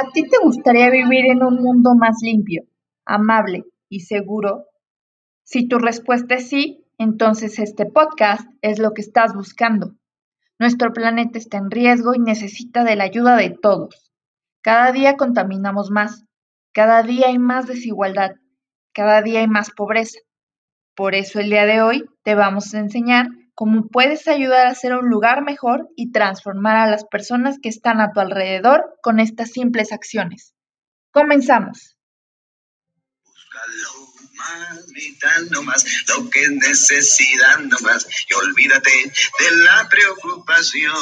¿A ti te gustaría vivir en un mundo más limpio, amable y seguro? Si tu respuesta es sí, entonces este podcast es lo que estás buscando. Nuestro planeta está en riesgo y necesita de la ayuda de todos. Cada día contaminamos más, cada día hay más desigualdad, cada día hay más pobreza. Por eso el día de hoy te vamos a enseñar cómo puedes ayudar a hacer un lugar mejor y transformar a las personas que están a tu alrededor con estas simples acciones. Comenzamos. Búscalo más vital nomás, lo que es necesidad nomás, y olvídate de la preocupación.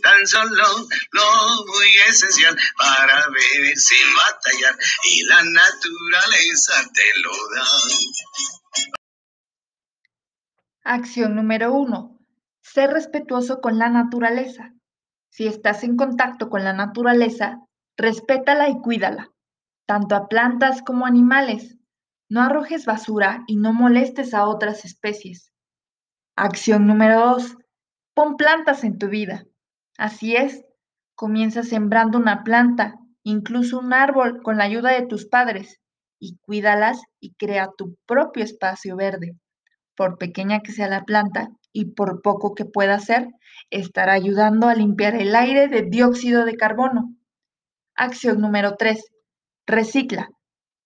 Tan solo lo muy esencial para vivir sin batallar, y la naturaleza te lo da. Acción número uno. Ser respetuoso con la naturaleza. Si estás en contacto con la naturaleza, respétala y cuídala, tanto a plantas como animales. No arrojes basura y no molestes a otras especies. Acción número dos. Pon plantas en tu vida. Así es, comienza sembrando una planta, incluso un árbol con la ayuda de tus padres, y cuídalas y crea tu propio espacio verde por pequeña que sea la planta y por poco que pueda ser, estará ayudando a limpiar el aire de dióxido de carbono. Acción número 3. Recicla.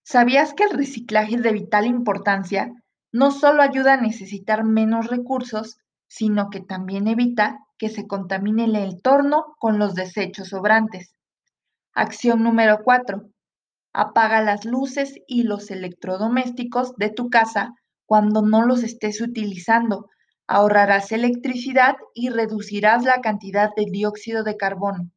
¿Sabías que el reciclaje es de vital importancia? No solo ayuda a necesitar menos recursos, sino que también evita que se contamine el entorno con los desechos sobrantes. Acción número 4. Apaga las luces y los electrodomésticos de tu casa cuando no los estés utilizando. Ahorrarás electricidad y reducirás la cantidad de dióxido de carbono.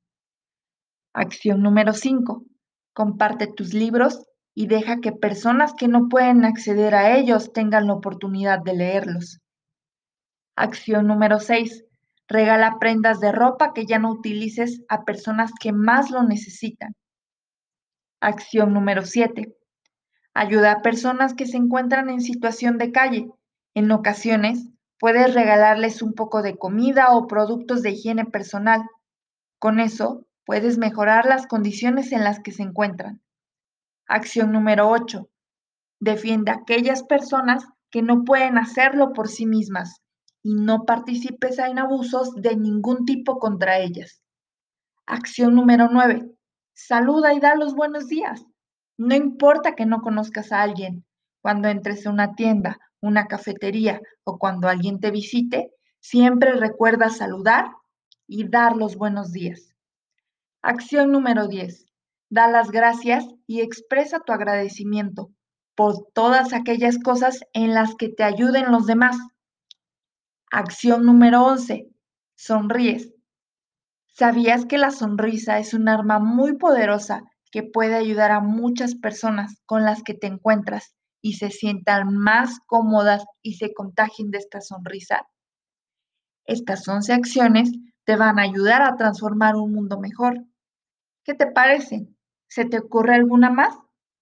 Acción número 5. Comparte tus libros y deja que personas que no pueden acceder a ellos tengan la oportunidad de leerlos. Acción número 6. Regala prendas de ropa que ya no utilices a personas que más lo necesitan. Acción número 7. Ayuda a personas que se encuentran en situación de calle. En ocasiones, puedes regalarles un poco de comida o productos de higiene personal. Con eso, puedes mejorar las condiciones en las que se encuentran. Acción número 8. Defiende a aquellas personas que no pueden hacerlo por sí mismas y no participes en abusos de ningún tipo contra ellas. Acción número 9. Saluda y da los buenos días. No importa que no conozcas a alguien, cuando entres a una tienda, una cafetería o cuando alguien te visite, siempre recuerda saludar y dar los buenos días. Acción número 10. Da las gracias y expresa tu agradecimiento por todas aquellas cosas en las que te ayuden los demás. Acción número 11. Sonríes. ¿Sabías que la sonrisa es un arma muy poderosa que puede ayudar a muchas personas con las que te encuentras y se sientan más cómodas y se contagien de esta sonrisa? Estas 11 acciones te van a ayudar a transformar un mundo mejor. ¿Qué te parece? ¿Se te ocurre alguna más?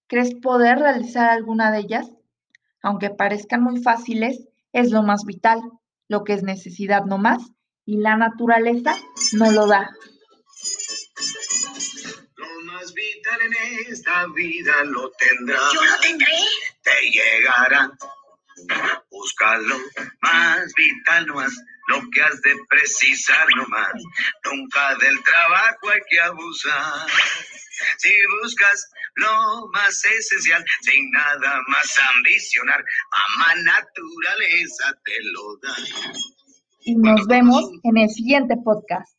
¿Crees poder realizar alguna de ellas? Aunque parezcan muy fáciles, es lo más vital, lo que es necesidad no más, y la naturaleza no lo da en esta vida lo tendrás. Yo lo tendré. Te llegará. Búscalo más vital no más, lo que has de precisar no más. Nunca del trabajo hay que abusar. Si buscas lo más esencial, sin nada más ambicionar, mamá naturaleza te lo da. Y nos vemos en el siguiente podcast.